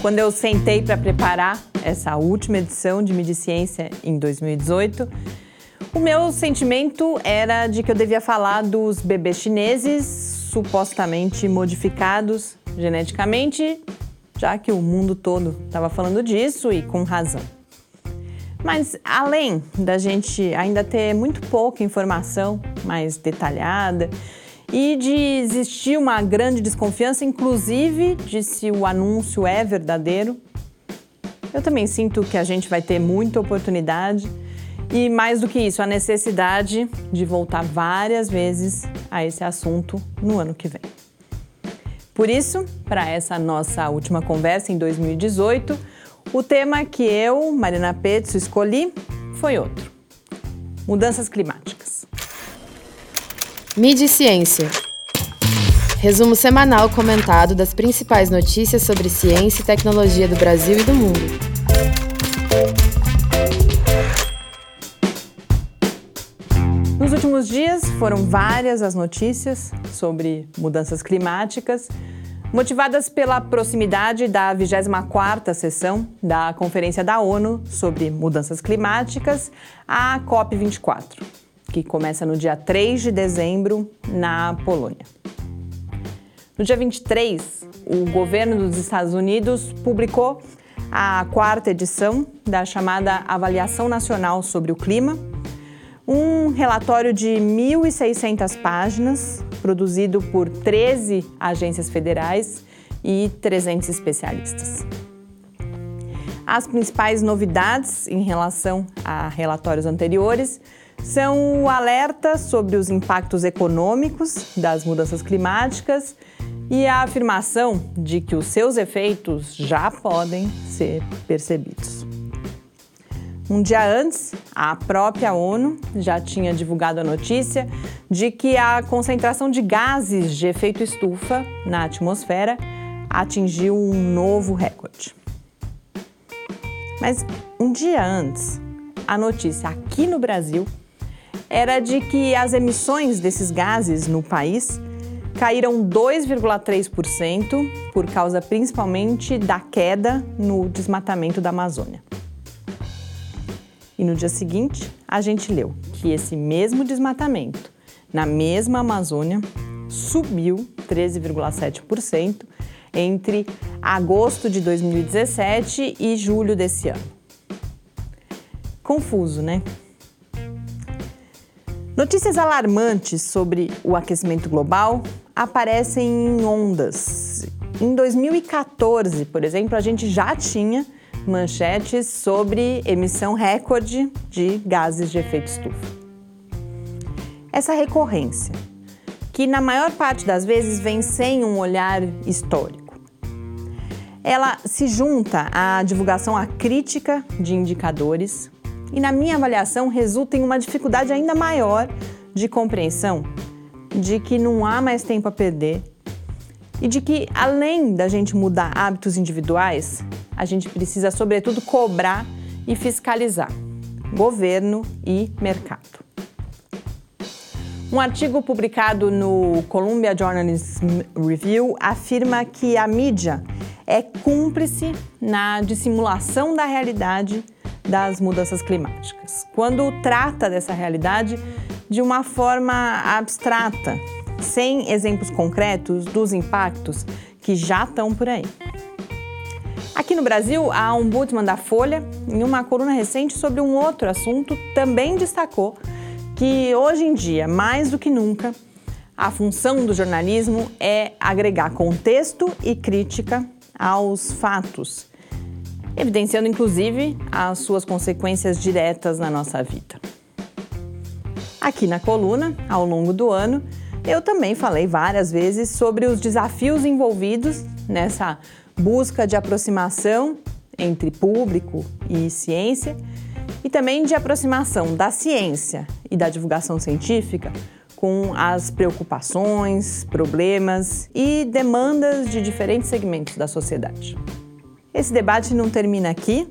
Quando eu sentei para preparar essa última edição de Mídia Ciência em 2018, o meu sentimento era de que eu devia falar dos bebês chineses supostamente modificados geneticamente, já que o mundo todo estava falando disso e com razão. Mas além da gente ainda ter muito pouca informação mais detalhada e de existir uma grande desconfiança, inclusive de se o anúncio é verdadeiro, eu também sinto que a gente vai ter muita oportunidade e, mais do que isso, a necessidade de voltar várias vezes a esse assunto no ano que vem. Por isso, para essa nossa última conversa em 2018, o tema que eu, Marina Petzo, escolhi foi outro: mudanças climáticas. Mídia e Ciência. Resumo semanal comentado das principais notícias sobre ciência e tecnologia do Brasil e do mundo. Nos últimos dias foram várias as notícias sobre mudanças climáticas motivadas pela proximidade da 24ª sessão da Conferência da ONU sobre Mudanças Climáticas, a COP24, que começa no dia 3 de dezembro na Polônia. No dia 23, o governo dos Estados Unidos publicou a quarta edição da chamada Avaliação Nacional sobre o Clima, um relatório de 1.600 páginas, produzido por 13 agências federais e 300 especialistas. As principais novidades em relação a relatórios anteriores são o alerta sobre os impactos econômicos das mudanças climáticas e a afirmação de que os seus efeitos já podem ser percebidos. Um dia antes, a própria ONU já tinha divulgado a notícia de que a concentração de gases de efeito estufa na atmosfera atingiu um novo recorde. Mas um dia antes, a notícia aqui no Brasil era de que as emissões desses gases no país caíram 2,3% por causa principalmente da queda no desmatamento da Amazônia. E no dia seguinte, a gente leu que esse mesmo desmatamento na mesma Amazônia subiu 13,7% entre agosto de 2017 e julho desse ano. Confuso, né? Notícias alarmantes sobre o aquecimento global aparecem em ondas. Em 2014, por exemplo, a gente já tinha manchetes sobre emissão recorde de gases de efeito estufa. Essa recorrência, que na maior parte das vezes vem sem um olhar histórico, ela se junta à divulgação acrítica de indicadores e, na minha avaliação, resulta em uma dificuldade ainda maior de compreensão de que não há mais tempo a perder e de que, além da gente mudar hábitos individuais, a gente precisa, sobretudo, cobrar e fiscalizar governo e mercado. Um artigo publicado no Columbia Journalism Review afirma que a mídia é cúmplice na dissimulação da realidade das mudanças climáticas, quando trata dessa realidade de uma forma abstrata, sem exemplos concretos dos impactos que já estão por aí. Aqui no Brasil, a Ombudsman da Folha, em uma coluna recente sobre um outro assunto, também destacou que hoje em dia, mais do que nunca, a função do jornalismo é agregar contexto e crítica aos fatos, evidenciando inclusive as suas consequências diretas na nossa vida. Aqui na coluna, ao longo do ano, eu também falei várias vezes sobre os desafios envolvidos nessa busca de aproximação entre público e ciência e também de aproximação da ciência e da divulgação científica com as preocupações, problemas e demandas de diferentes segmentos da sociedade. Esse debate não termina aqui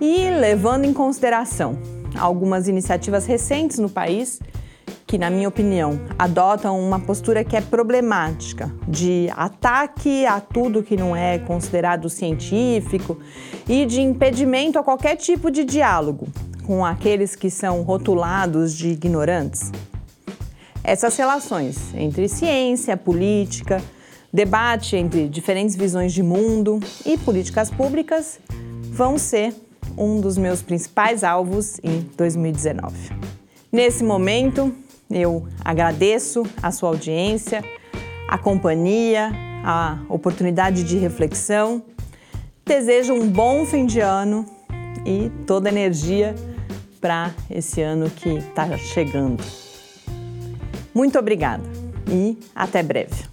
e levando em consideração algumas iniciativas recentes no país que, na minha opinião, adotam uma postura que é problemática, de ataque a tudo que não é considerado científico e de impedimento a qualquer tipo de diálogo com aqueles que são rotulados de ignorantes. Essas relações entre ciência, política, debate entre diferentes visões de mundo e políticas públicas vão ser um dos meus principais alvos em 2019. Nesse momento, eu agradeço a sua audiência, a companhia, a oportunidade de reflexão. Desejo um bom fim de ano e toda energia para esse ano que está chegando. Muito obrigada e até breve.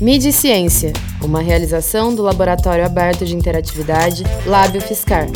E Ciência, uma realização do Laboratório Aberto de Interatividade Lábio Fiscar.